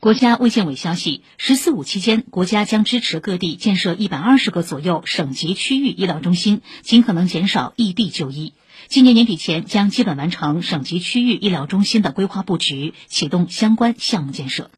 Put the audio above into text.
国家卫健委消息十四五期间国家将支持各地建设一百二十个左右省级区域医疗中心尽可能减少异地就医。今年年底前将基本完成省级区域医疗中心的规划布局启动相关项目建设。